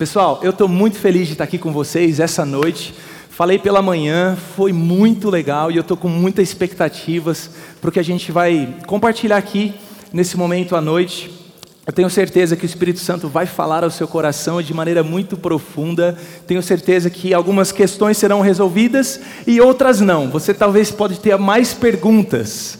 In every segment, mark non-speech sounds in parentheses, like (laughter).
Pessoal, eu estou muito feliz de estar aqui com vocês essa noite. Falei pela manhã, foi muito legal e eu estou com muitas expectativas para o que a gente vai compartilhar aqui nesse momento à noite. Eu tenho certeza que o Espírito Santo vai falar ao seu coração de maneira muito profunda. Tenho certeza que algumas questões serão resolvidas e outras não. Você talvez pode ter mais perguntas,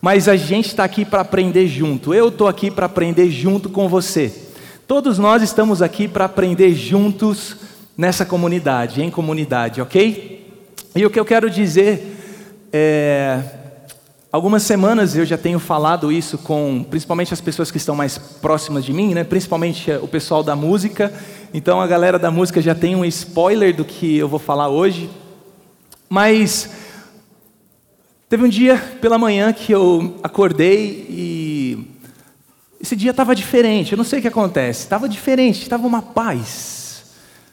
mas a gente está aqui para aprender junto. Eu estou aqui para aprender junto com você. Todos nós estamos aqui para aprender juntos nessa comunidade, em comunidade, ok? E o que eu quero dizer é. Algumas semanas eu já tenho falado isso com, principalmente as pessoas que estão mais próximas de mim, né? principalmente o pessoal da música. Então a galera da música já tem um spoiler do que eu vou falar hoje. Mas teve um dia pela manhã que eu acordei e esse dia estava diferente, eu não sei o que acontece, estava diferente, estava uma paz.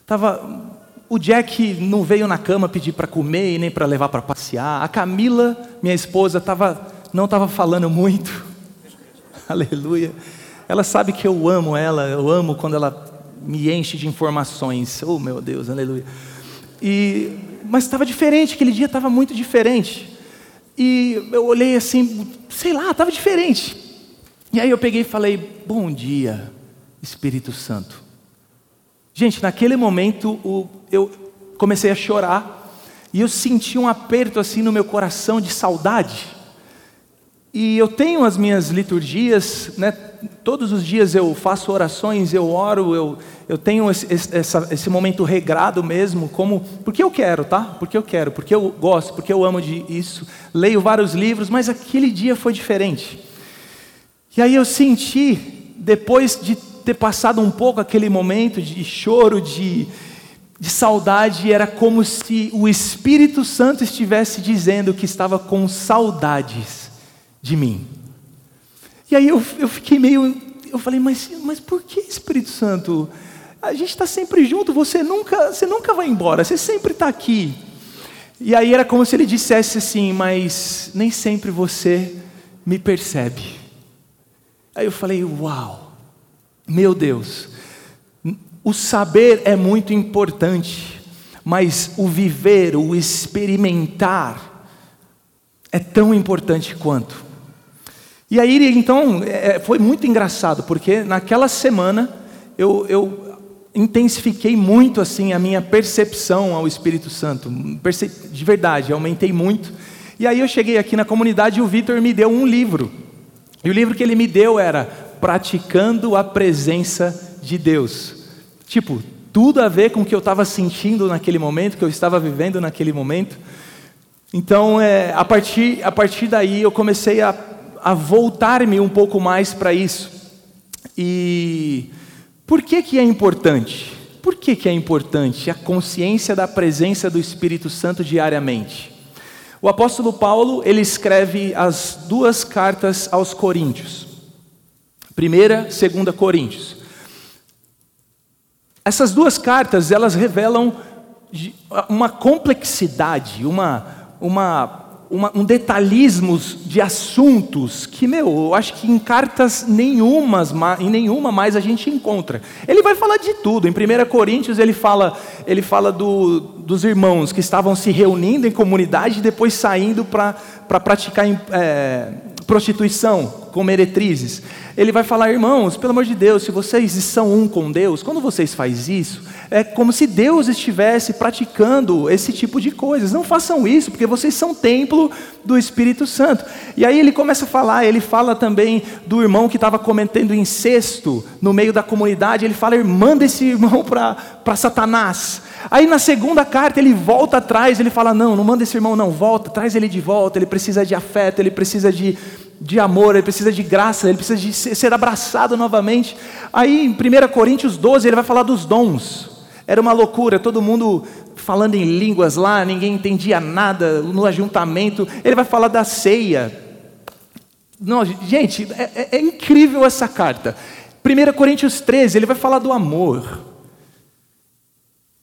Tava, o Jack não veio na cama pedir para comer e nem para levar para passear. A Camila, minha esposa, tava, não estava falando muito. (laughs) Aleluia. Ela sabe que eu amo ela, eu amo quando ela me enche de informações. Oh, meu Deus, aleluia. E, mas estava diferente, aquele dia estava muito diferente. E eu olhei assim, sei lá, estava diferente. E aí eu peguei e falei: Bom dia, Espírito Santo. Gente, naquele momento eu comecei a chorar e eu senti um aperto assim no meu coração de saudade. E eu tenho as minhas liturgias, né? todos os dias eu faço orações, eu oro, eu, eu tenho esse, esse, esse momento regrado mesmo, como porque eu quero, tá? Porque eu quero, porque eu gosto, porque eu amo de isso. Leio vários livros, mas aquele dia foi diferente. E aí eu senti, depois de ter passado um pouco aquele momento de choro, de, de saudade, era como se o Espírito Santo estivesse dizendo que estava com saudades de mim. E aí eu, eu fiquei meio. Eu falei, mas, mas por que Espírito Santo? A gente está sempre junto, você nunca, você nunca vai embora, você sempre está aqui. E aí era como se ele dissesse assim, mas nem sempre você me percebe. Aí eu falei: Uau, meu Deus, o saber é muito importante, mas o viver, o experimentar, é tão importante quanto. E aí, então, é, foi muito engraçado, porque naquela semana eu, eu intensifiquei muito assim a minha percepção ao Espírito Santo, de verdade, aumentei muito. E aí eu cheguei aqui na comunidade e o Vitor me deu um livro. E o livro que ele me deu era Praticando a Presença de Deus. Tipo, tudo a ver com o que eu estava sentindo naquele momento, que eu estava vivendo naquele momento. Então, é, a, partir, a partir daí, eu comecei a, a voltar-me um pouco mais para isso. E por que, que é importante? Por que, que é importante a consciência da presença do Espírito Santo diariamente? O apóstolo Paulo, ele escreve as duas cartas aos Coríntios. Primeira, segunda Coríntios. Essas duas cartas, elas revelam uma complexidade, uma, uma uma, um detalhismos de assuntos que, meu, eu acho que em cartas nenhumas, em nenhuma mais a gente encontra. Ele vai falar de tudo. Em 1 Coríntios ele fala, ele fala do, dos irmãos que estavam se reunindo em comunidade e depois saindo para pra praticar é, prostituição com meretrizes. Ele vai falar, irmãos, pelo amor de Deus, se vocês são um com Deus, quando vocês fazem isso, é como se Deus estivesse praticando esse tipo de coisas. Não façam isso, porque vocês são templo do Espírito Santo. E aí ele começa a falar, ele fala também do irmão que estava cometendo incesto no meio da comunidade. Ele fala, manda esse irmão (laughs) para Satanás. Aí na segunda carta ele volta atrás, ele fala: Não, não manda esse irmão, não, volta, traz ele de volta. Ele precisa de afeto, ele precisa de, de amor, ele precisa de graça, ele precisa de ser abraçado novamente. Aí em 1 Coríntios 12 ele vai falar dos dons. Era uma loucura, todo mundo falando em línguas lá, ninguém entendia nada no ajuntamento. Ele vai falar da ceia. Não, gente, é, é, é incrível essa carta. 1 Coríntios 13, ele vai falar do amor.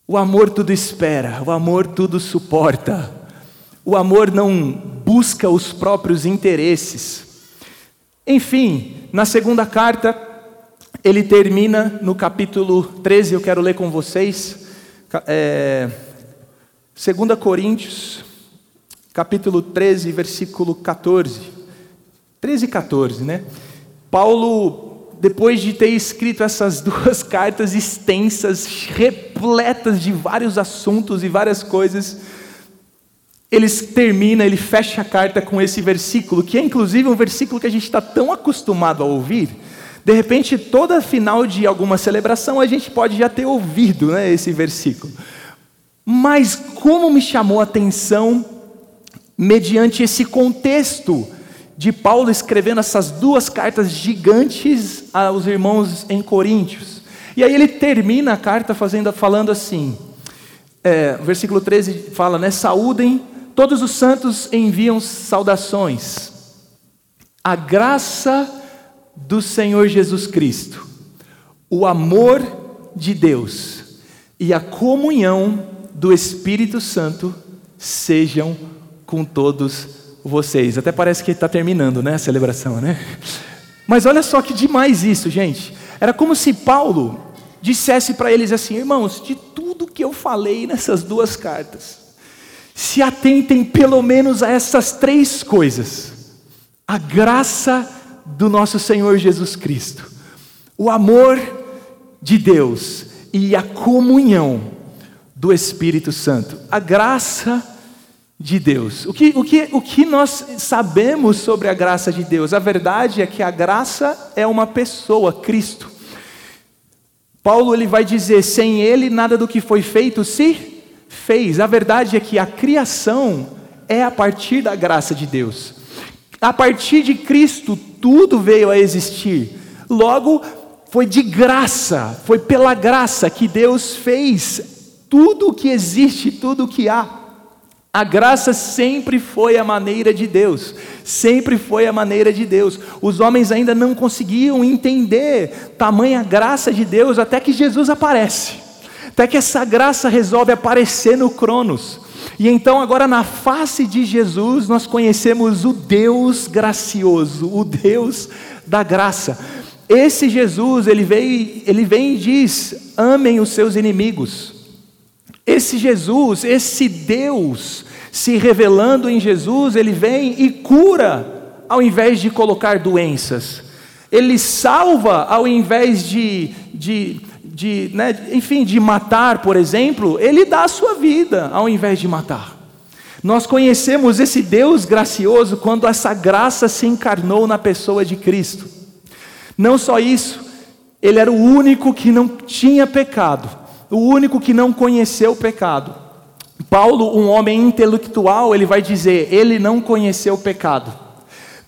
O amor tudo espera, o amor tudo suporta. O amor não busca os próprios interesses. Enfim, na segunda carta, ele termina no capítulo 13, eu quero ler com vocês. É, 2 Coríntios, capítulo 13, versículo 14. 13 e 14, né? Paulo, depois de ter escrito essas (laughs) duas cartas extensas, repletas de vários assuntos e várias coisas, ele termina, ele fecha a carta com esse versículo, que é inclusive um versículo que a gente está tão acostumado a ouvir. De repente, toda final de alguma celebração, a gente pode já ter ouvido né, esse versículo. Mas como me chamou a atenção, mediante esse contexto de Paulo escrevendo essas duas cartas gigantes aos irmãos em Coríntios. E aí ele termina a carta fazendo, falando assim, é, versículo 13 fala, né? Saúdem Todos os santos enviam saudações. A graça do Senhor Jesus Cristo, o amor de Deus e a comunhão do Espírito Santo sejam com todos vocês. Até parece que está terminando, né, a celebração, né? Mas olha só que demais isso, gente. Era como se Paulo dissesse para eles assim: irmãos, de tudo que eu falei nessas duas cartas, se atentem pelo menos a essas três coisas: a graça do nosso Senhor Jesus Cristo, o amor de Deus e a comunhão do Espírito Santo. A graça de Deus. O que, o, que, o que nós sabemos sobre a graça de Deus? A verdade é que a graça é uma pessoa, Cristo. Paulo ele vai dizer: sem Ele nada do que foi feito se fez. A verdade é que a criação é a partir da graça de Deus. A partir de Cristo, tudo veio a existir. Logo, foi de graça, foi pela graça que Deus fez tudo o que existe, tudo o que há. A graça sempre foi a maneira de Deus, sempre foi a maneira de Deus. Os homens ainda não conseguiam entender tamanha graça de Deus até que Jesus aparece. Até que essa graça resolve aparecer no Cronos. E então, agora, na face de Jesus, nós conhecemos o Deus gracioso, o Deus da graça. Esse Jesus, ele vem, ele vem e diz: amem os seus inimigos. Esse Jesus, esse Deus, se revelando em Jesus, ele vem e cura, ao invés de colocar doenças. Ele salva, ao invés de, de de, né, enfim, de matar, por exemplo, ele dá a sua vida ao invés de matar. Nós conhecemos esse Deus gracioso quando essa graça se encarnou na pessoa de Cristo. Não só isso, ele era o único que não tinha pecado, o único que não conheceu o pecado. Paulo, um homem intelectual, ele vai dizer: ele não conheceu o pecado.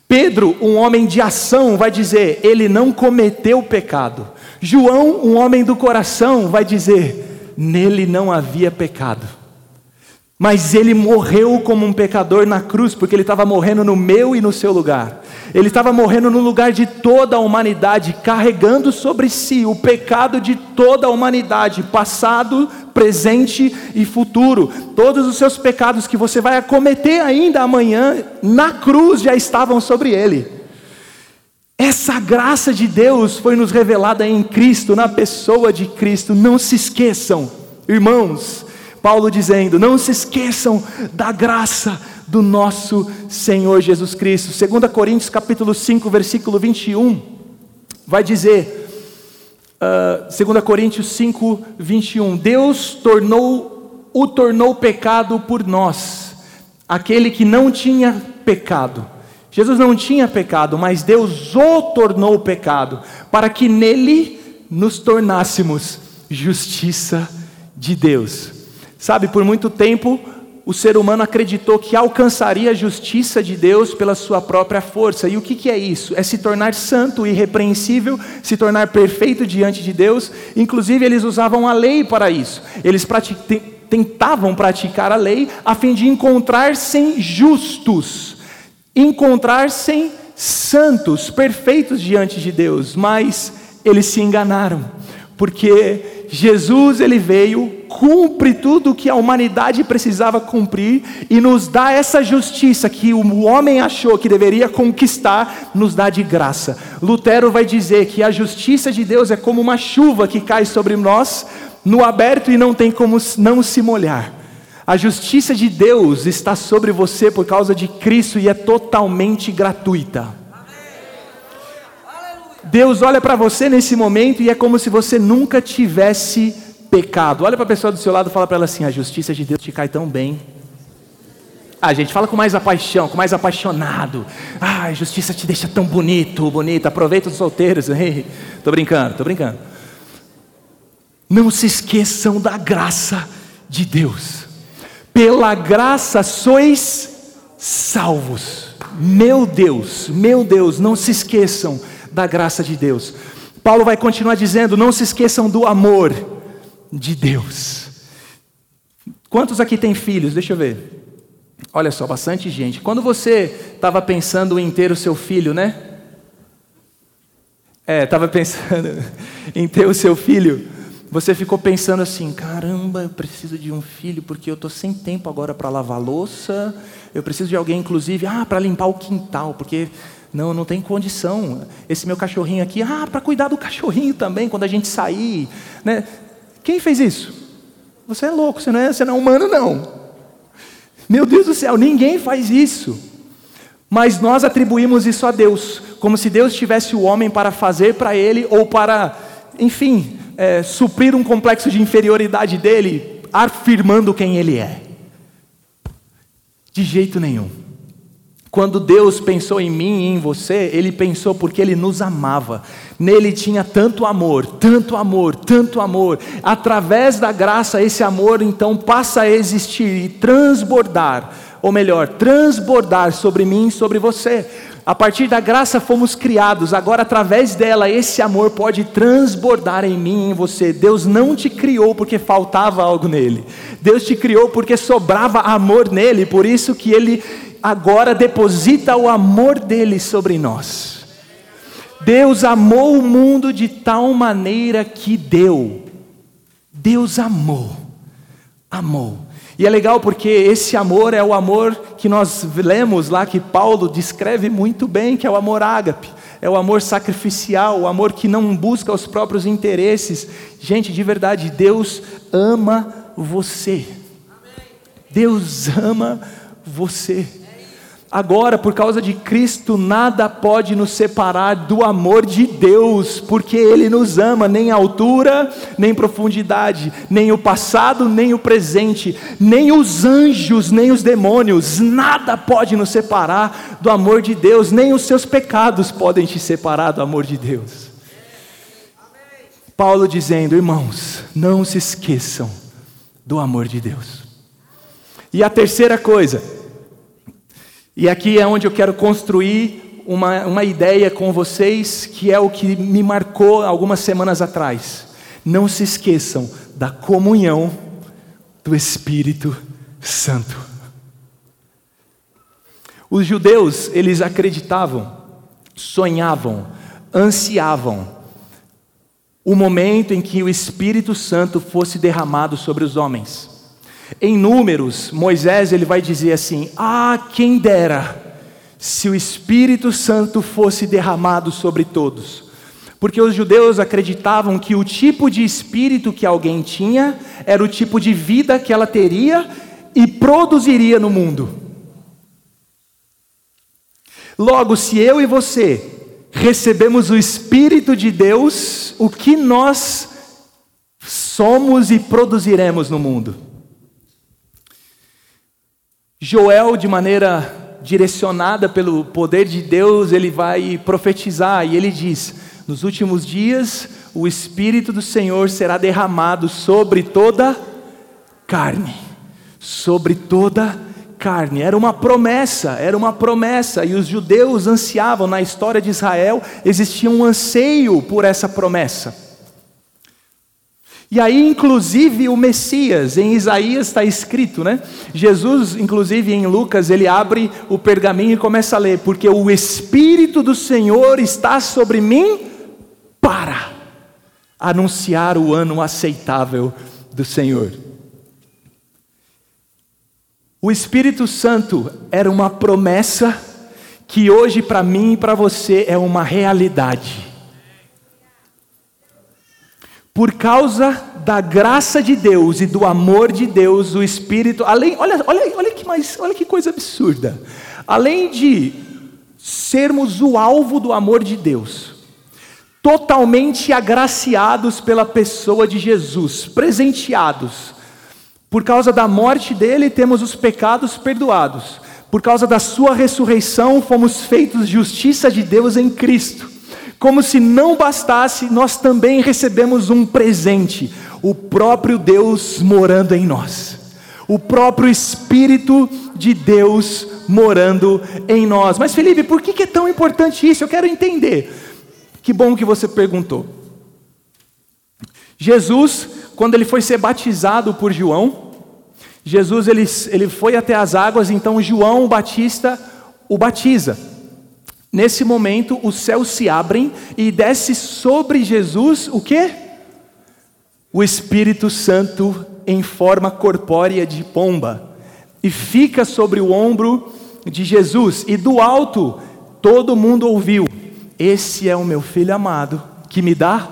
Pedro, um homem de ação, vai dizer: ele não cometeu pecado. João, um homem do coração, vai dizer: nele não havia pecado. Mas ele morreu como um pecador na cruz, porque ele estava morrendo no meu e no seu lugar. Ele estava morrendo no lugar de toda a humanidade, carregando sobre si o pecado de toda a humanidade, passado, presente e futuro. Todos os seus pecados que você vai acometer ainda amanhã, na cruz já estavam sobre ele. Essa graça de Deus foi nos revelada em Cristo, na pessoa de Cristo. Não se esqueçam, irmãos, Paulo dizendo: não se esqueçam da graça do nosso Senhor Jesus Cristo. 2 Coríntios capítulo 5, versículo 21, vai dizer, uh, 2 Coríntios 5, 21, Deus tornou, o tornou pecado por nós, aquele que não tinha pecado Jesus não tinha pecado, mas Deus o tornou pecado, para que nele nos tornássemos justiça de Deus. Sabe, por muito tempo o ser humano acreditou que alcançaria a justiça de Deus pela sua própria força. E o que, que é isso? É se tornar santo, irrepreensível, se tornar perfeito diante de Deus. Inclusive, eles usavam a lei para isso. Eles tentavam praticar a lei a fim de encontrar-se justos encontrar-se santos, perfeitos diante de Deus, mas eles se enganaram, porque Jesus ele veio cumpre tudo o que a humanidade precisava cumprir e nos dá essa justiça que o homem achou que deveria conquistar, nos dá de graça. Lutero vai dizer que a justiça de Deus é como uma chuva que cai sobre nós no aberto e não tem como não se molhar. A justiça de Deus está sobre você por causa de Cristo e é totalmente gratuita. Deus olha para você nesse momento e é como se você nunca tivesse pecado. Olha para a pessoa do seu lado e fala para ela assim: a justiça de Deus te cai tão bem. Ah, gente, fala com mais paixão, com mais apaixonado. Ah, a justiça te deixa tão bonito, bonito. Aproveita os solteiros. (laughs) Ei, tô brincando, tô brincando. Não se esqueçam da graça de Deus. Pela graça sois salvos. Meu Deus, meu Deus, não se esqueçam da graça de Deus. Paulo vai continuar dizendo: não se esqueçam do amor de Deus. Quantos aqui têm filhos? Deixa eu ver. Olha só, bastante gente. Quando você estava pensando em ter o seu filho, né? É, estava pensando (laughs) em ter o seu filho. Você ficou pensando assim: caramba, eu preciso de um filho porque eu estou sem tempo agora para lavar louça. Eu preciso de alguém, inclusive, ah, para limpar o quintal, porque não, não tem condição. Esse meu cachorrinho aqui, ah, para cuidar do cachorrinho também quando a gente sair, né? Quem fez isso? Você é louco, você não é, você não é humano, não. Meu Deus do céu, ninguém faz isso. Mas nós atribuímos isso a Deus, como se Deus tivesse o homem para fazer para ele, ou para, enfim, é, suprir um complexo de inferioridade dele, afirmando quem ele é. De jeito nenhum. Quando Deus pensou em mim e em você, Ele pensou porque Ele nos amava. Nele tinha tanto amor, tanto amor, tanto amor. Através da graça, esse amor então passa a existir e transbordar, ou melhor, transbordar sobre mim e sobre você. A partir da graça fomos criados, agora através dela esse amor pode transbordar em mim e em você. Deus não te criou porque faltava algo nele. Deus te criou porque sobrava amor nele, por isso que ele agora deposita o amor dele sobre nós. Deus amou o mundo de tal maneira que deu. Deus amou, amou. E é legal porque esse amor é o amor que nós lemos lá, que Paulo descreve muito bem, que é o amor ágape. É o amor sacrificial, o amor que não busca os próprios interesses. Gente, de verdade, Deus ama você. Deus ama você. Agora, por causa de Cristo, nada pode nos separar do amor de Deus, porque Ele nos ama, nem altura, nem profundidade, nem o passado, nem o presente, nem os anjos, nem os demônios, nada pode nos separar do amor de Deus, nem os seus pecados podem te separar do amor de Deus. Paulo dizendo, irmãos, não se esqueçam do amor de Deus. E a terceira coisa, e aqui é onde eu quero construir uma, uma ideia com vocês, que é o que me marcou algumas semanas atrás. Não se esqueçam da comunhão do Espírito Santo. Os judeus, eles acreditavam, sonhavam, ansiavam o momento em que o Espírito Santo fosse derramado sobre os homens. Em Números, Moisés ele vai dizer assim: Ah, quem dera se o Espírito Santo fosse derramado sobre todos. Porque os judeus acreditavam que o tipo de espírito que alguém tinha era o tipo de vida que ela teria e produziria no mundo. Logo, se eu e você recebemos o Espírito de Deus, o que nós somos e produziremos no mundo? Joel, de maneira direcionada pelo poder de Deus, ele vai profetizar e ele diz: Nos últimos dias, o Espírito do Senhor será derramado sobre toda carne, sobre toda carne. Era uma promessa, era uma promessa, e os judeus ansiavam, na história de Israel, existia um anseio por essa promessa. E aí, inclusive, o Messias, em Isaías está escrito, né? Jesus, inclusive em Lucas, ele abre o pergaminho e começa a ler: Porque o Espírito do Senhor está sobre mim para anunciar o ano aceitável do Senhor. O Espírito Santo era uma promessa que hoje para mim e para você é uma realidade. Por causa da graça de Deus e do amor de Deus, o Espírito, além, olha, olha, olha que mais, olha que coisa absurda. Além de sermos o alvo do amor de Deus, totalmente agraciados pela pessoa de Jesus, presenteados. Por causa da morte dele, temos os pecados perdoados. Por causa da sua ressurreição, fomos feitos justiça de Deus em Cristo. Como se não bastasse, nós também recebemos um presente, o próprio Deus morando em nós. O próprio Espírito de Deus morando em nós. Mas Felipe, por que é tão importante isso? Eu quero entender. Que bom que você perguntou. Jesus, quando ele foi ser batizado por João, Jesus ele, ele foi até as águas, então João Batista o batiza. Nesse momento, os céus se abrem e desce sobre Jesus o que? O Espírito Santo em forma corpórea de pomba e fica sobre o ombro de Jesus. E do alto todo mundo ouviu: Esse é o meu filho amado, que me dá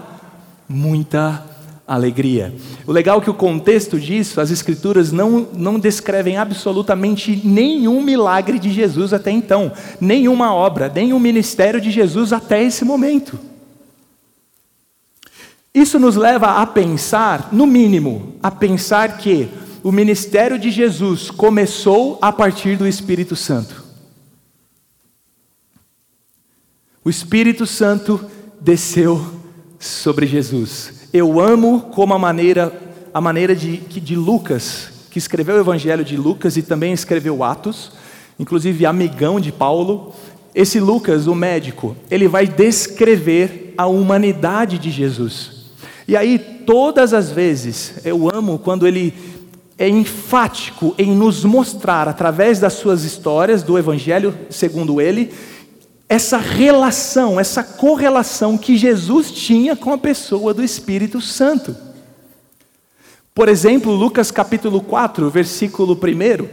muita alegria. O legal é que o contexto disso, as escrituras não, não descrevem absolutamente nenhum milagre de Jesus até então, nenhuma obra, nenhum ministério de Jesus até esse momento. Isso nos leva a pensar, no mínimo, a pensar que o ministério de Jesus começou a partir do Espírito Santo. O Espírito Santo desceu sobre Jesus. Eu amo como a maneira, a maneira de, de Lucas, que escreveu o Evangelho de Lucas e também escreveu Atos, inclusive amigão de Paulo. Esse Lucas, o médico, ele vai descrever a humanidade de Jesus. E aí, todas as vezes, eu amo quando ele é enfático em nos mostrar, através das suas histórias do Evangelho, segundo ele, essa relação, essa correlação que Jesus tinha com a pessoa do Espírito Santo. Por exemplo, Lucas capítulo 4, versículo 1,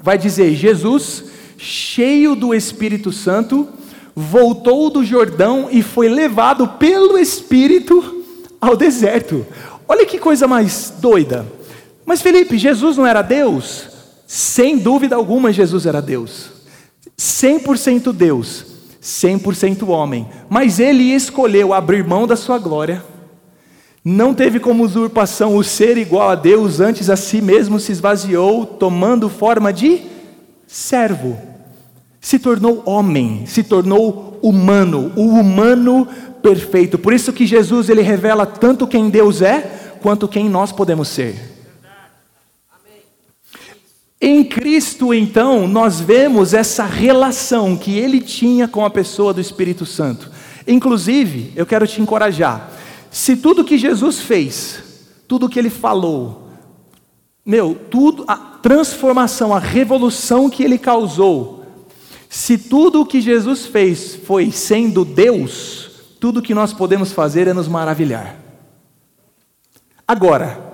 vai dizer: Jesus, cheio do Espírito Santo, voltou do Jordão e foi levado pelo Espírito ao deserto. Olha que coisa mais doida. Mas Felipe, Jesus não era Deus? Sem dúvida alguma, Jesus era Deus. 100% Deus. 100% homem, mas ele escolheu abrir mão da sua glória, não teve como usurpação o ser igual a Deus, antes a si mesmo se esvaziou, tomando forma de servo. Se tornou homem, se tornou humano, o humano perfeito. Por isso que Jesus ele revela tanto quem Deus é, quanto quem nós podemos ser. Em Cristo, então, nós vemos essa relação que ele tinha com a pessoa do Espírito Santo. Inclusive, eu quero te encorajar: se tudo que Jesus fez, tudo que ele falou, meu, tudo, a transformação, a revolução que ele causou, se tudo o que Jesus fez foi sendo Deus, tudo que nós podemos fazer é nos maravilhar. Agora,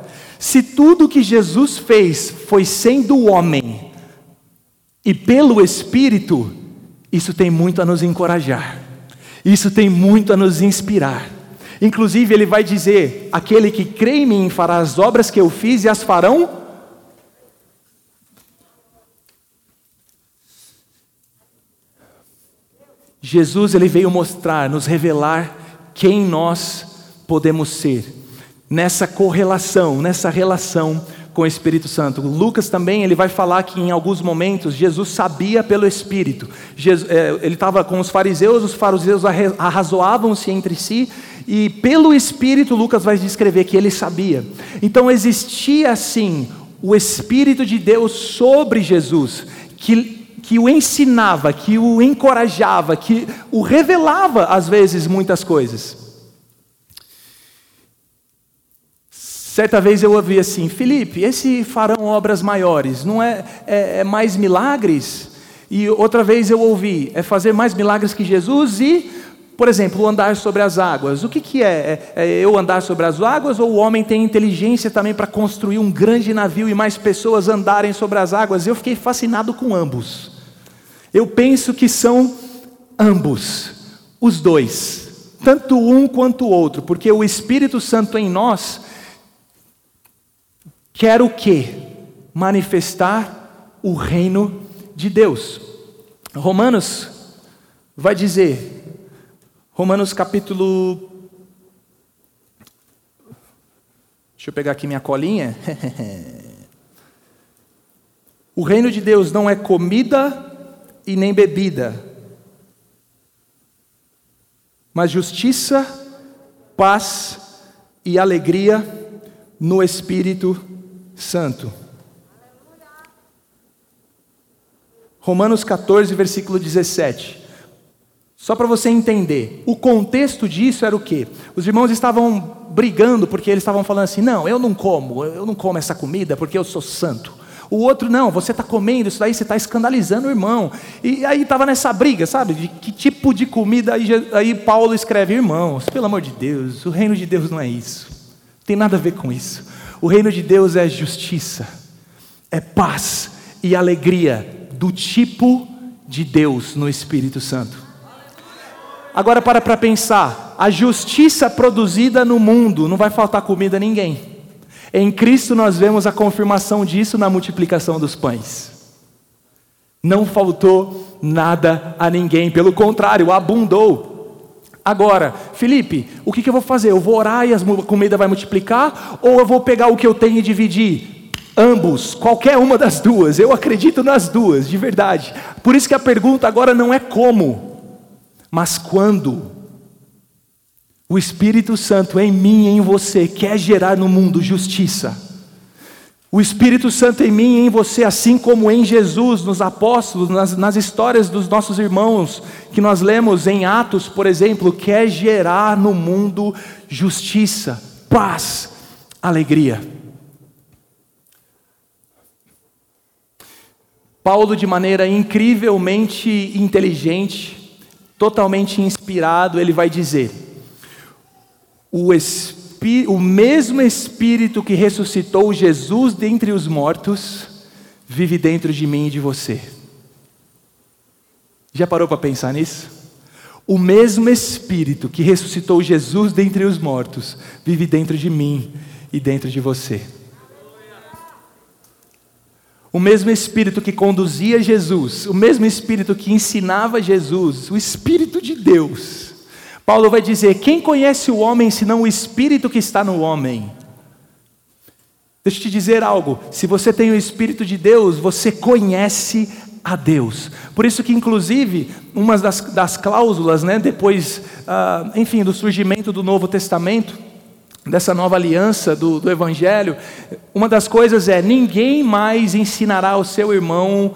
se tudo que Jesus fez foi sendo homem e pelo Espírito, isso tem muito a nos encorajar, isso tem muito a nos inspirar. Inclusive, ele vai dizer: aquele que crê em mim fará as obras que eu fiz e as farão. Jesus ele veio mostrar, nos revelar quem nós podemos ser nessa correlação, nessa relação com o Espírito Santo. Lucas também ele vai falar que em alguns momentos Jesus sabia pelo Espírito. Jesus, é, ele estava com os fariseus, os fariseus arrazoavam-se entre si e pelo Espírito Lucas vai descrever que ele sabia. Então existia assim o Espírito de Deus sobre Jesus que que o ensinava, que o encorajava, que o revelava às vezes muitas coisas. Certa vez eu ouvi assim, Felipe, esse farão obras maiores, não é, é, é, mais milagres? E outra vez eu ouvi, é fazer mais milagres que Jesus e por exemplo, andar sobre as águas. O que, que é? é? é eu andar sobre as águas ou o homem tem inteligência também para construir um grande navio e mais pessoas andarem sobre as águas? Eu fiquei fascinado com ambos. Eu penso que são ambos, os dois, tanto um quanto o outro, porque o Espírito Santo em nós quer o quê? Manifestar o reino de Deus. Romanos vai dizer Romanos capítulo. Deixa eu pegar aqui minha colinha. (laughs) o reino de Deus não é comida e nem bebida, mas justiça, paz e alegria no Espírito Santo. Romanos 14, versículo 17. Só para você entender, o contexto disso era o quê? Os irmãos estavam brigando porque eles estavam falando assim: não, eu não como, eu não como essa comida porque eu sou santo. O outro, não, você está comendo, isso daí você está escandalizando o irmão. E aí estava nessa briga, sabe? De que tipo de comida. Aí, aí Paulo escreve: irmãos, pelo amor de Deus, o reino de Deus não é isso. Não tem nada a ver com isso. O reino de Deus é justiça, é paz e alegria do tipo de Deus no Espírito Santo. Agora para para pensar, a justiça produzida no mundo, não vai faltar comida a ninguém. Em Cristo nós vemos a confirmação disso na multiplicação dos pães. Não faltou nada a ninguém, pelo contrário, abundou. Agora, Felipe, o que, que eu vou fazer? Eu vou orar e a comida vai multiplicar? Ou eu vou pegar o que eu tenho e dividir? Ambos, qualquer uma das duas, eu acredito nas duas, de verdade. Por isso que a pergunta agora não é como, mas quando o Espírito Santo em mim e em você quer gerar no mundo justiça, o Espírito Santo em mim e em você, assim como em Jesus, nos apóstolos, nas, nas histórias dos nossos irmãos, que nós lemos em Atos, por exemplo, quer gerar no mundo justiça, paz, alegria. Paulo, de maneira incrivelmente inteligente, totalmente inspirado, ele vai dizer: o, o mesmo Espírito que ressuscitou Jesus dentre os mortos vive dentro de mim e de você. Já parou para pensar nisso? O mesmo Espírito que ressuscitou Jesus dentre os mortos vive dentro de mim e dentro de você. O mesmo Espírito que conduzia Jesus, o mesmo Espírito que ensinava Jesus, o Espírito de Deus. Paulo vai dizer: quem conhece o homem senão o Espírito que está no homem? Deixa eu te dizer algo: se você tem o Espírito de Deus, você conhece a Deus. Por isso que, inclusive, uma das, das cláusulas, né, depois, ah, enfim, do surgimento do Novo Testamento, dessa nova aliança do, do Evangelho, uma das coisas é: ninguém mais ensinará ao seu irmão,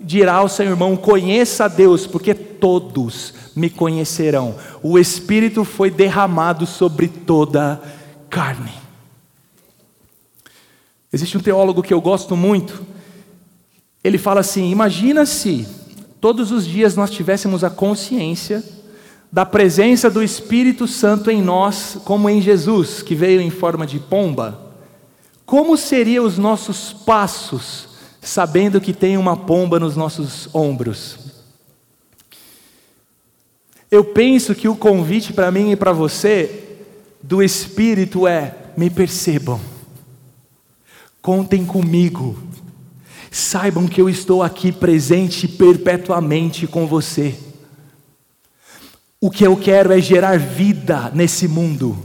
dirá ao seu irmão, conheça a Deus, porque todos me conhecerão. O Espírito foi derramado sobre toda carne. Existe um teólogo que eu gosto muito, ele fala assim: imagina se todos os dias nós tivéssemos a consciência da presença do Espírito Santo em nós, como em Jesus, que veio em forma de pomba, como seriam os nossos passos, sabendo que tem uma pomba nos nossos ombros? Eu penso que o convite para mim e para você do Espírito é: me percebam, contem comigo, saibam que eu estou aqui presente perpetuamente com você. O que eu quero é gerar vida nesse mundo.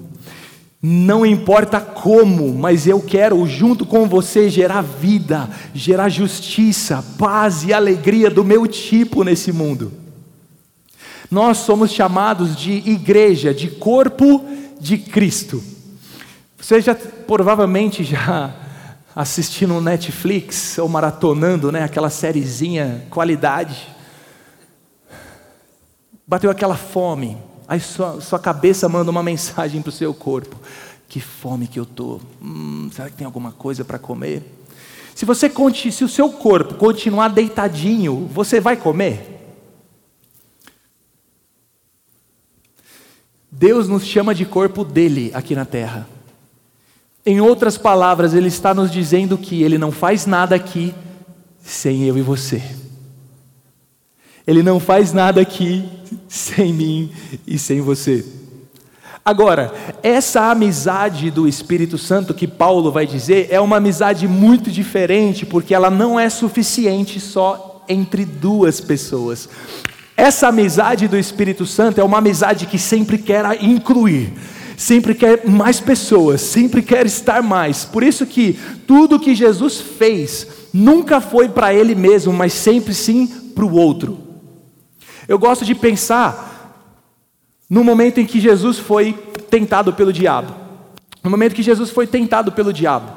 Não importa como, mas eu quero, junto com você, gerar vida, gerar justiça, paz e alegria do meu tipo nesse mundo. Nós somos chamados de igreja, de corpo de Cristo. Você já provavelmente já assistindo Netflix ou maratonando, né, aquela sériezinha qualidade bateu aquela fome, aí sua, sua cabeça manda uma mensagem para o seu corpo: que fome que eu estou, hum, será que tem alguma coisa para comer? Se você se o seu corpo continuar deitadinho, você vai comer? Deus nos chama de corpo dele aqui na terra. Em outras palavras, Ele está nos dizendo que Ele não faz nada aqui sem eu e você. Ele não faz nada aqui sem mim e sem você. Agora, essa amizade do Espírito Santo que Paulo vai dizer é uma amizade muito diferente, porque ela não é suficiente só entre duas pessoas. Essa amizade do Espírito Santo é uma amizade que sempre quer incluir, sempre quer mais pessoas, sempre quer estar mais. Por isso que tudo que Jesus fez nunca foi para ele mesmo, mas sempre sim para o outro. Eu gosto de pensar no momento em que Jesus foi tentado pelo diabo. No momento que Jesus foi tentado pelo diabo.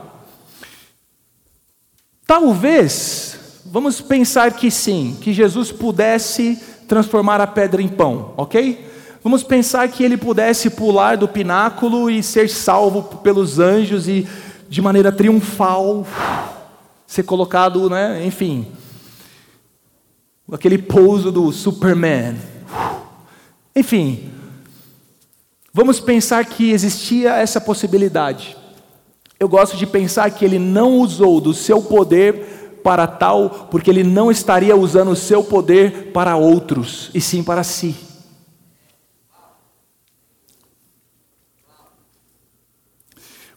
Talvez, vamos pensar que sim, que Jesus pudesse transformar a pedra em pão, ok? Vamos pensar que ele pudesse pular do pináculo e ser salvo pelos anjos e de maneira triunfal ser colocado, né, enfim, aquele pouso do Superman. Enfim, vamos pensar que existia essa possibilidade. Eu gosto de pensar que ele não usou do seu poder para tal, porque ele não estaria usando o seu poder para outros, e sim para si.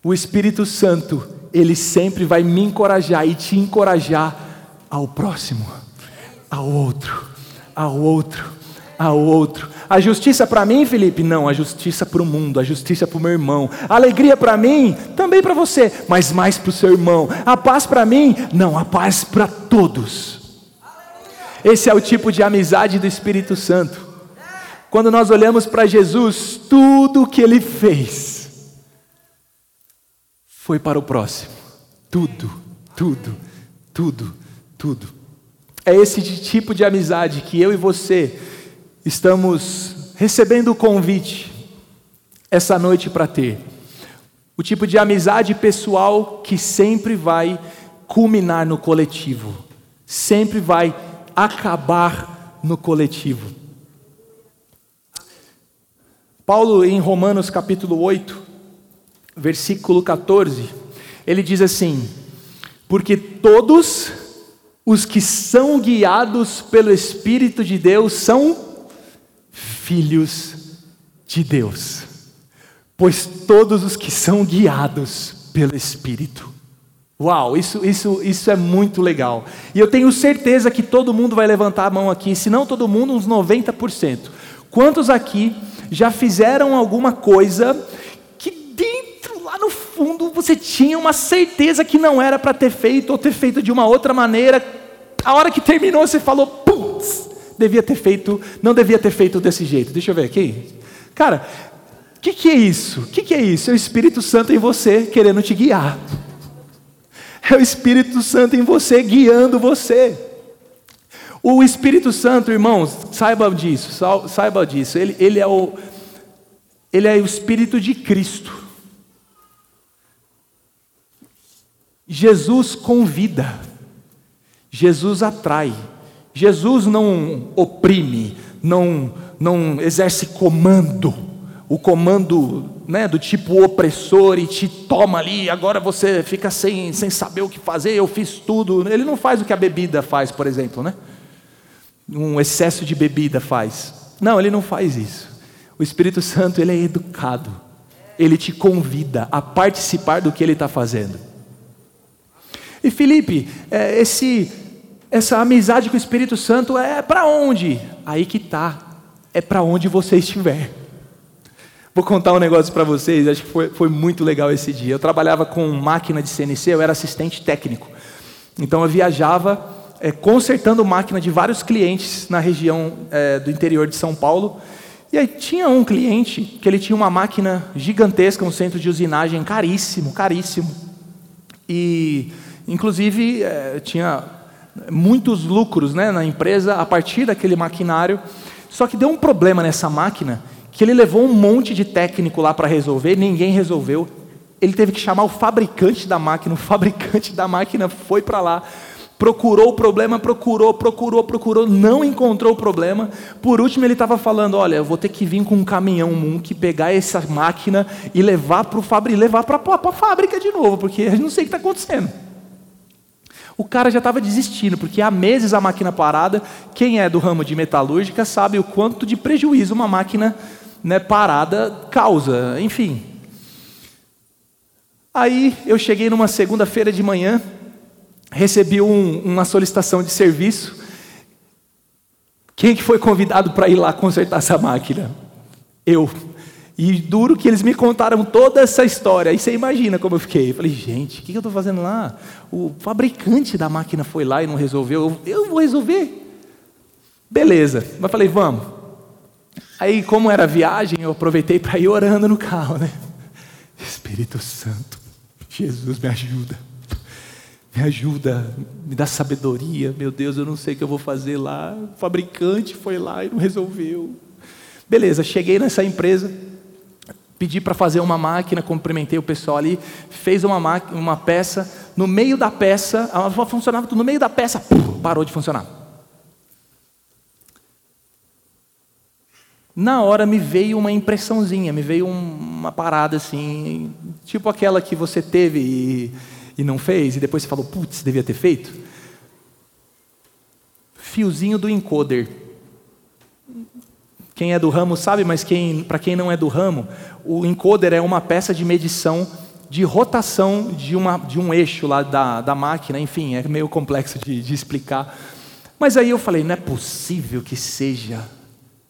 O Espírito Santo, ele sempre vai me encorajar e te encorajar ao próximo, ao outro, ao outro, ao outro. A justiça para mim, Felipe? Não, a justiça para o mundo, a justiça para o meu irmão. A alegria para mim? Também para você, mas mais para o seu irmão. A paz para mim? Não, a paz para todos. Esse é o tipo de amizade do Espírito Santo. Quando nós olhamos para Jesus, tudo o que ele fez, foi para o próximo. Tudo, tudo, tudo, tudo. É esse tipo de amizade que eu e você estamos recebendo o convite essa noite para ter. O tipo de amizade pessoal que sempre vai culminar no coletivo, sempre vai acabar no coletivo. Paulo, em Romanos capítulo 8, versículo 14, ele diz assim: Porque todos os que são guiados pelo Espírito de Deus são filhos de Deus. Pois todos os que são guiados pelo Espírito. Uau, isso, isso, isso é muito legal. E eu tenho certeza que todo mundo vai levantar a mão aqui, se não todo mundo, uns 90%. Quantos aqui já fizeram alguma coisa no fundo você tinha uma certeza que não era para ter feito ou ter feito de uma outra maneira. A hora que terminou você falou, putz, devia ter feito, não devia ter feito desse jeito. Deixa eu ver aqui. Cara, o que, que é isso? O que, que é isso? É o Espírito Santo em você querendo te guiar. É o Espírito Santo em você guiando você. O Espírito Santo, irmãos, saiba disso, saiba disso. Ele, ele, é o, ele é o Espírito de Cristo. Jesus convida, Jesus atrai, Jesus não oprime, não, não exerce comando, o comando né, do tipo opressor e te toma ali, agora você fica sem, sem saber o que fazer, eu fiz tudo. Ele não faz o que a bebida faz, por exemplo, né? Um excesso de bebida faz. Não, ele não faz isso. O Espírito Santo, ele é educado. Ele te convida a participar do que ele está fazendo. E Felipe, é, esse, essa amizade com o Espírito Santo é para onde? Aí que tá, é para onde você estiver. Vou contar um negócio para vocês, acho que foi, foi muito legal esse dia. Eu trabalhava com máquina de CNC, eu era assistente técnico. Então eu viajava é, consertando máquina de vários clientes na região é, do interior de São Paulo. E aí tinha um cliente que ele tinha uma máquina gigantesca, um centro de usinagem caríssimo, caríssimo. E Inclusive, é, tinha muitos lucros né, na empresa a partir daquele maquinário. Só que deu um problema nessa máquina que ele levou um monte de técnico lá para resolver, ninguém resolveu. Ele teve que chamar o fabricante da máquina, o fabricante da máquina foi para lá Procurou o problema, procurou, procurou, procurou, não encontrou o problema. Por último, ele estava falando: Olha, eu vou ter que vir com um caminhão Munk, pegar essa máquina e levar para a fábrica de novo, porque eu não sei o que está acontecendo. O cara já estava desistindo, porque há meses a máquina parada. Quem é do ramo de metalúrgica sabe o quanto de prejuízo uma máquina né, parada causa. Enfim. Aí eu cheguei numa segunda-feira de manhã, recebi um, uma solicitação de serviço. Quem que foi convidado para ir lá consertar essa máquina? Eu. E duro que eles me contaram toda essa história. Aí você imagina como eu fiquei. Eu falei, gente, o que eu estou fazendo lá? O fabricante da máquina foi lá e não resolveu. Eu, eu vou resolver. Beleza. Mas falei, vamos. Aí, como era viagem, eu aproveitei para ir orando no carro, né? Espírito Santo, Jesus me ajuda me ajuda, me dá sabedoria, meu Deus, eu não sei o que eu vou fazer lá. O fabricante foi lá e não resolveu. Beleza, cheguei nessa empresa, pedi para fazer uma máquina, cumprimentei o pessoal ali, fez uma, máquina, uma peça, no meio da peça, ela funcionava no meio da peça, parou de funcionar. Na hora me veio uma impressãozinha, me veio uma parada assim, tipo aquela que você teve e e não fez, e depois você falou, putz, devia ter feito? Fiozinho do encoder. Quem é do ramo sabe, mas quem, para quem não é do ramo, o encoder é uma peça de medição de rotação de, uma, de um eixo lá da, da máquina, enfim, é meio complexo de, de explicar. Mas aí eu falei, não é possível que seja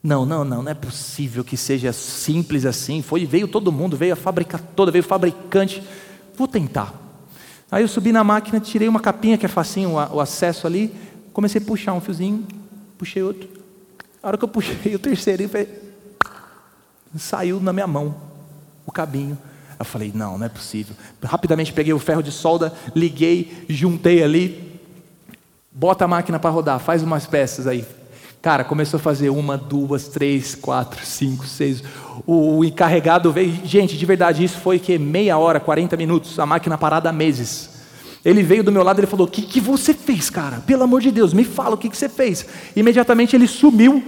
não, não, não, não é possível que seja simples assim. Foi, veio todo mundo, veio a fábrica toda, veio o fabricante. Vou tentar. Aí eu subi na máquina, tirei uma capinha que é facinho o acesso ali, comecei a puxar um fiozinho, puxei outro. A hora que eu puxei o terceiro, saiu na minha mão o cabinho. Eu falei, não, não é possível. Rapidamente peguei o ferro de solda, liguei, juntei ali, bota a máquina para rodar, faz umas peças aí. Cara, começou a fazer uma, duas, três, quatro, cinco, seis. O, encarregado veio. Gente, de verdade, isso foi que meia hora, 40 minutos, a máquina parada há meses. Ele veio do meu lado e falou: O que, que você fez, cara? Pelo amor de Deus, me fala o que, que você fez. Imediatamente ele sumiu.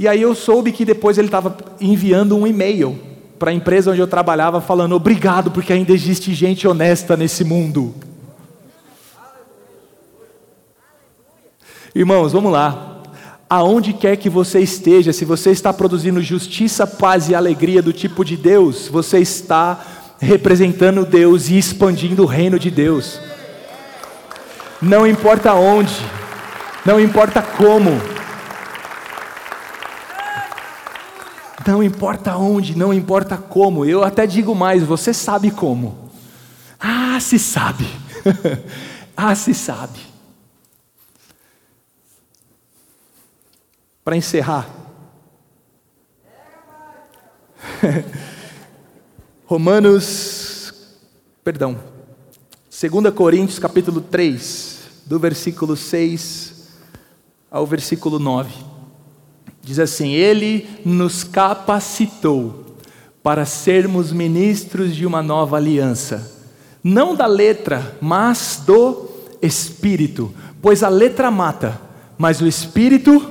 E aí eu soube que depois ele estava enviando um e-mail para a empresa onde eu trabalhava, falando: Obrigado, porque ainda existe gente honesta nesse mundo. Irmãos, vamos lá aonde quer que você esteja, se você está produzindo justiça, paz e alegria do tipo de Deus, você está representando Deus e expandindo o reino de Deus. Não importa onde, não importa como, não importa onde, não importa como, eu até digo mais, você sabe como. Ah, se sabe. (laughs) ah, se sabe. Para encerrar. (laughs) Romanos, perdão, 2 Coríntios capítulo 3, do versículo 6 ao versículo 9. Diz assim: Ele nos capacitou para sermos ministros de uma nova aliança, não da letra, mas do Espírito, pois a letra mata, mas o Espírito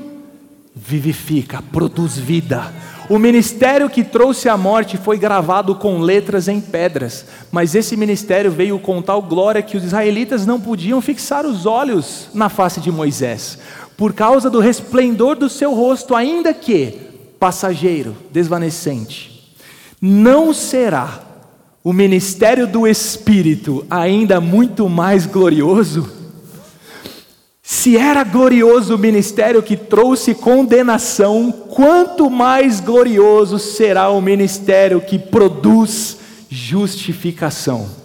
vivifica, produz vida. O ministério que trouxe a morte foi gravado com letras em pedras, mas esse ministério veio com tal glória que os israelitas não podiam fixar os olhos na face de Moisés, por causa do resplendor do seu rosto, ainda que passageiro, desvanecente. Não será o ministério do Espírito ainda muito mais glorioso? Se era glorioso o ministério que trouxe condenação, quanto mais glorioso será o ministério que produz justificação.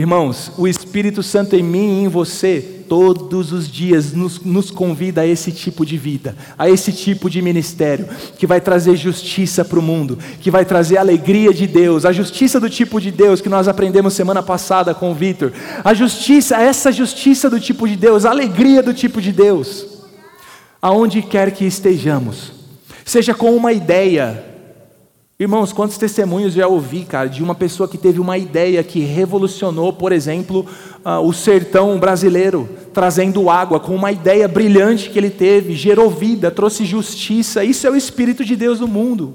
Irmãos, o Espírito Santo em mim e em você todos os dias nos, nos, convida a esse tipo de vida, a esse tipo de ministério, que vai trazer justiça para o mundo, que vai trazer alegria de Deus, a justiça do tipo de Deus que nós aprendemos semana passada com o Vitor, a justiça, essa justiça do tipo de Deus, a alegria do tipo de Deus, aonde quer que estejamos, seja com uma ideia, Irmãos, quantos testemunhos já ouvi, cara, de uma pessoa que teve uma ideia que revolucionou, por exemplo, uh, o sertão brasileiro, trazendo água, com uma ideia brilhante que ele teve, gerou vida, trouxe justiça. Isso é o Espírito de Deus no mundo.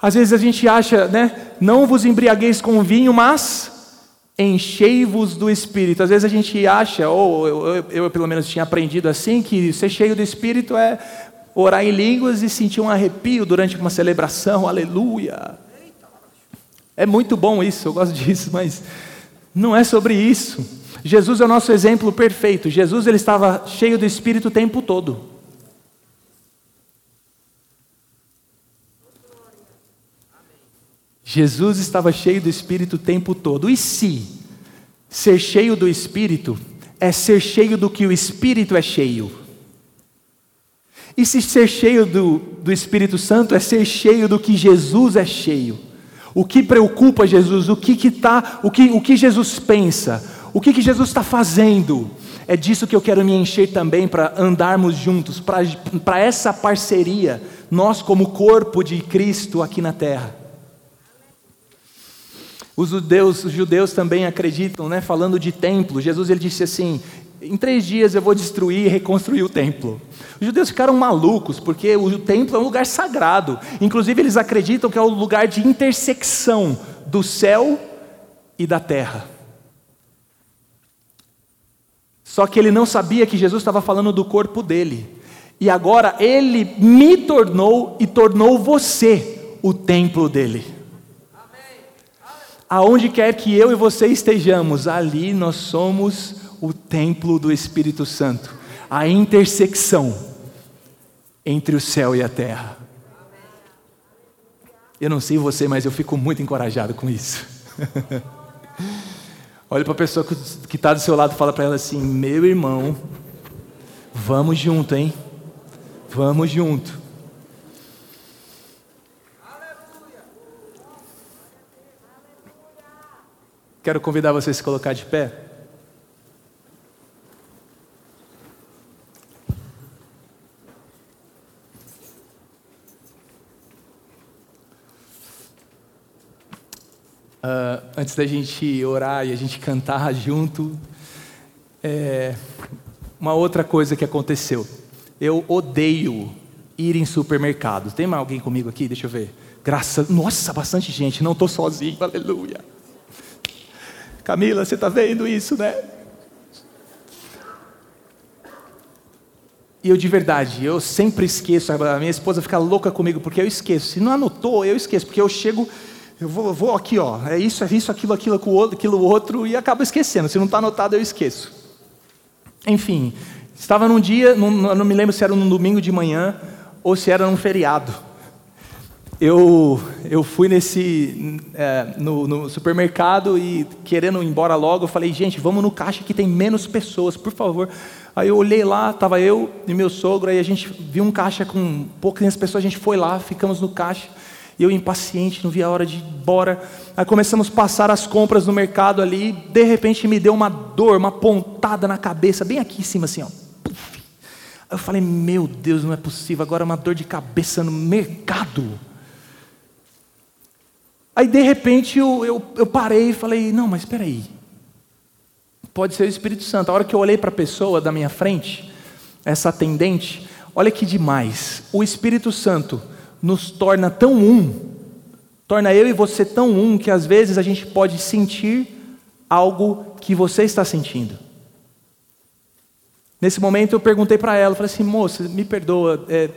Às vezes a gente acha, né? Não vos embriagueis com vinho, mas enchei-vos do Espírito. Às vezes a gente acha, ou eu, eu, eu, pelo menos tinha aprendido assim, que ser cheio do Espírito é orar em línguas e sentir um arrepio durante uma celebração, aleluia. É muito bom isso, eu gosto (laughs) disso, mas não é sobre isso. Jesus é o nosso exemplo perfeito. Jesus ele estava cheio do Espírito o tempo todo. Jesus estava cheio do Espírito o tempo todo. E se ser cheio do Espírito é ser cheio do que o Espírito é cheio? E se ser cheio do, do Espírito Santo é ser cheio do que Jesus é cheio? O que preocupa Jesus? O que, que, tá, o que, o que Jesus pensa? O que, que Jesus está fazendo? É disso que eu quero me encher também para andarmos juntos, para essa parceria, nós como corpo de Cristo aqui na terra. Os judeus, os judeus também acreditam, né, falando de templo. Jesus ele disse assim: em três dias eu vou destruir e reconstruir o templo. Os judeus ficaram malucos, porque o templo é um lugar sagrado. Inclusive, eles acreditam que é o lugar de intersecção do céu e da terra. Só que ele não sabia que Jesus estava falando do corpo dele. E agora ele me tornou e tornou você o templo dele. Aonde quer que eu e você estejamos, ali nós somos templo do Espírito Santo, a intersecção entre o céu e a terra. Eu não sei você, mas eu fico muito encorajado com isso. (laughs) Olha para a pessoa que está do seu lado e fala para ela assim: Meu irmão, vamos junto, hein? Vamos junto. Quero convidar você a se colocar de pé. Uh, antes da gente orar e a gente cantar junto, é, uma outra coisa que aconteceu. Eu odeio ir em supermercados. Tem mais alguém comigo aqui? Deixa eu ver. Graças, nossa, bastante gente. Não estou sozinho. Aleluia. Camila, você está vendo isso, né? E eu de verdade, eu sempre esqueço. A minha esposa fica louca comigo porque eu esqueço. Se não anotou, eu esqueço porque eu chego eu vou, vou aqui, ó, é isso, é isso, aquilo, aquilo, aquilo, outro, e acabo esquecendo. Se não está anotado, eu esqueço. Enfim, estava num dia, não me lembro se era num domingo de manhã ou se era num feriado. Eu, eu fui nesse é, no, no, supermercado e querendo ir embora logo, eu falei, gente, vamos no caixa que tem menos pessoas, por favor. Aí eu olhei lá, estava eu e meu sogro, aí a gente viu um caixa com poucas pessoas, a gente foi lá, ficamos no caixa. E eu impaciente, não via a hora de ir embora. Aí começamos a passar as compras no mercado ali. De repente me deu uma dor, uma pontada na cabeça, bem aqui em cima, assim, ó. Aí eu falei, meu Deus, não é possível. Agora uma dor de cabeça no mercado. Aí de repente eu, eu, eu parei e falei, não, mas espera aí. Pode ser o Espírito Santo. A hora que eu olhei para a pessoa da minha frente, essa atendente, olha que demais. O Espírito Santo nos torna tão um, torna eu e você tão um, que às vezes a gente pode sentir algo que você está sentindo. Nesse momento eu perguntei para ela, falei assim, moça, me perdoa, é,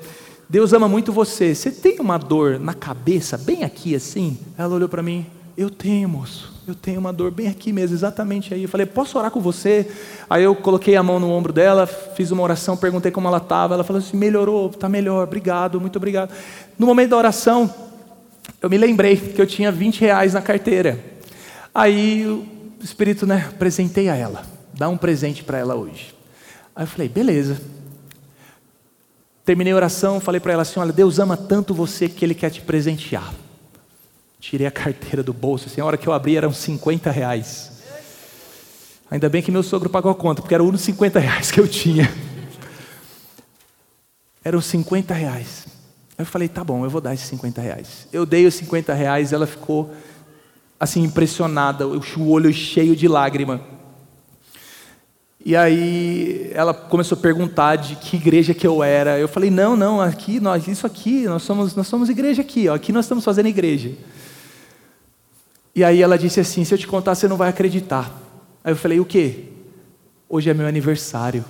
Deus ama muito você. Você tem uma dor na cabeça, bem aqui assim? Ela olhou para mim, eu tenho, moço. Eu tenho uma dor bem aqui mesmo, exatamente aí. Eu falei, posso orar com você? Aí eu coloquei a mão no ombro dela, fiz uma oração, perguntei como ela estava. Ela falou assim: melhorou, está melhor, obrigado, muito obrigado. No momento da oração, eu me lembrei que eu tinha 20 reais na carteira. Aí o Espírito, né, apresentei a ela, dá um presente para ela hoje. Aí eu falei, beleza. Terminei a oração, falei para ela assim: olha, Deus ama tanto você que Ele quer te presentear. Tirei a carteira do bolso, assim, a hora que eu abri eram 50 reais. Ainda bem que meu sogro pagou a conta, porque era um dos 50 reais que eu tinha. Eram 50 reais. Eu falei, tá bom, eu vou dar esses 50 reais. Eu dei os 50 reais, ela ficou assim impressionada, o olho cheio de lágrima. E aí ela começou a perguntar de que igreja que eu era. Eu falei, não, não, aqui, nós, isso aqui, nós somos, nós somos igreja aqui, ó, aqui nós estamos fazendo igreja. E aí ela disse assim, se eu te contar, você não vai acreditar. Aí eu falei, o quê? Hoje é meu aniversário.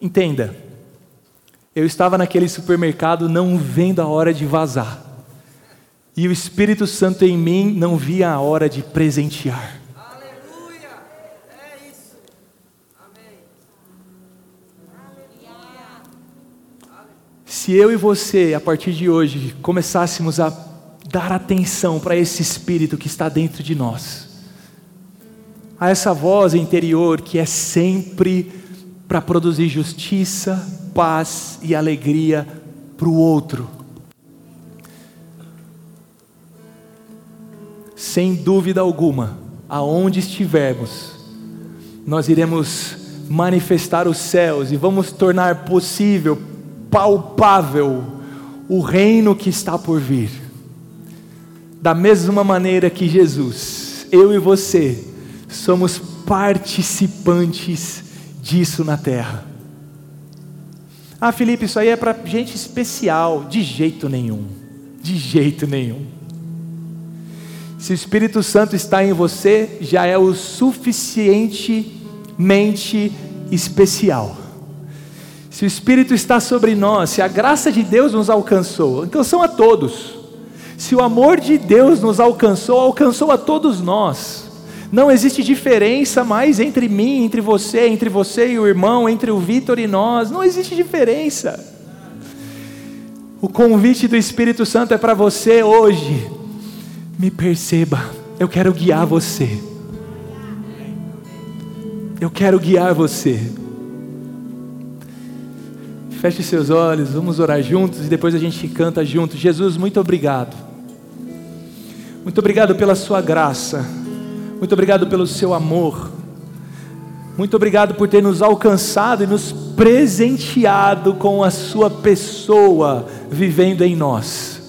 Entenda, eu estava naquele supermercado não vendo a hora de vazar. E o Espírito Santo em mim não via a hora de presentear. Aleluia! É isso. Amém. Se eu e você, a partir de hoje, começássemos a dar atenção para esse Espírito que está dentro de nós, a essa voz interior que é sempre para produzir justiça, paz e alegria para o outro. Sem dúvida alguma, aonde estivermos, nós iremos manifestar os céus e vamos tornar possível, palpável, o reino que está por vir. Da mesma maneira que Jesus, eu e você, somos participantes disso na terra. Ah, Felipe, isso aí é para gente especial. De jeito nenhum. De jeito nenhum. Se o Espírito Santo está em você, já é o suficientemente especial. Se o Espírito está sobre nós, se a graça de Deus nos alcançou, alcançou a todos. Se o amor de Deus nos alcançou, alcançou a todos nós. Não existe diferença mais entre mim, entre você, entre você e o irmão, entre o Vitor e nós. Não existe diferença. O convite do Espírito Santo é para você hoje. Me perceba, eu quero guiar você. Eu quero guiar você. Feche seus olhos, vamos orar juntos e depois a gente canta junto. Jesus, muito obrigado. Muito obrigado pela sua graça. Muito obrigado pelo seu amor. Muito obrigado por ter nos alcançado e nos presenteado com a sua pessoa vivendo em nós.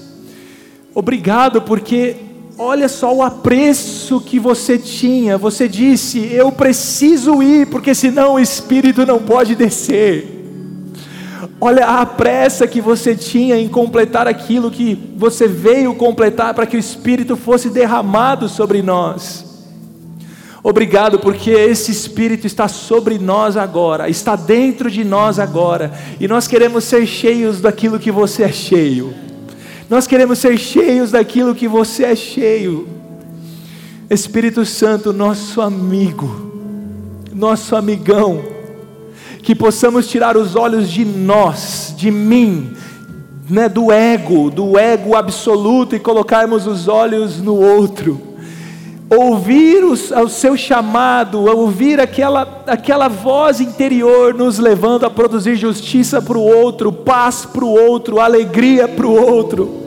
Obrigado porque olha só o apreço que você tinha. Você disse: "Eu preciso ir, porque senão o espírito não pode descer". Olha a pressa que você tinha em completar aquilo que você veio completar para que o espírito fosse derramado sobre nós. Obrigado porque esse Espírito está sobre nós agora, está dentro de nós agora, e nós queremos ser cheios daquilo que você é cheio. Nós queremos ser cheios daquilo que você é cheio. Espírito Santo, nosso amigo, nosso amigão, que possamos tirar os olhos de nós, de mim, né, do ego, do ego absoluto e colocarmos os olhos no outro. Ouvir o, o seu chamado, ouvir aquela, aquela voz interior nos levando a produzir justiça para o outro, paz para o outro, alegria para o outro.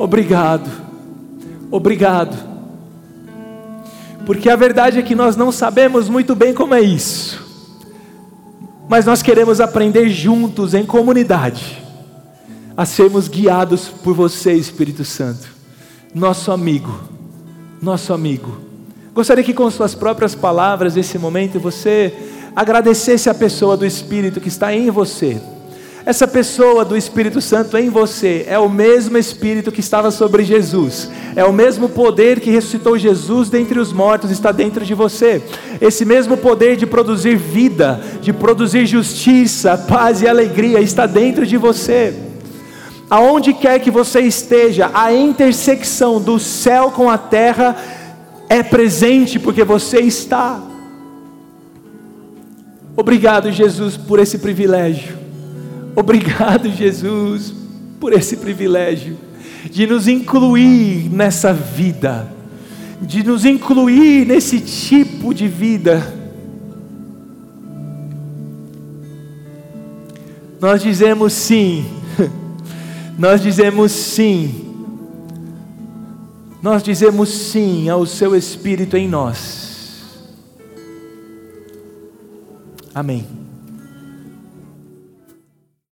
Obrigado, obrigado, porque a verdade é que nós não sabemos muito bem como é isso, mas nós queremos aprender juntos, em comunidade, a sermos guiados por você, Espírito Santo, nosso amigo nosso amigo. Gostaria que, com suas próprias palavras, nesse momento, você agradecesse a pessoa do Espírito que está em você. Essa pessoa do Espírito Santo em você é o mesmo Espírito que estava sobre Jesus, é o mesmo poder que ressuscitou Jesus dentre os mortos, está dentro de você. Esse mesmo poder de produzir vida, de produzir justiça, paz e alegria está dentro de você. Aonde quer que você esteja, a intersecção do céu com a terra é presente porque você está. Obrigado, Jesus, por esse privilégio. Obrigado, Jesus, por esse privilégio de nos incluir nessa vida, de nos incluir nesse tipo de vida. Nós dizemos sim (laughs) nós dizemos sim. Nós dizemos sim ao seu Espírito em nós. Amém.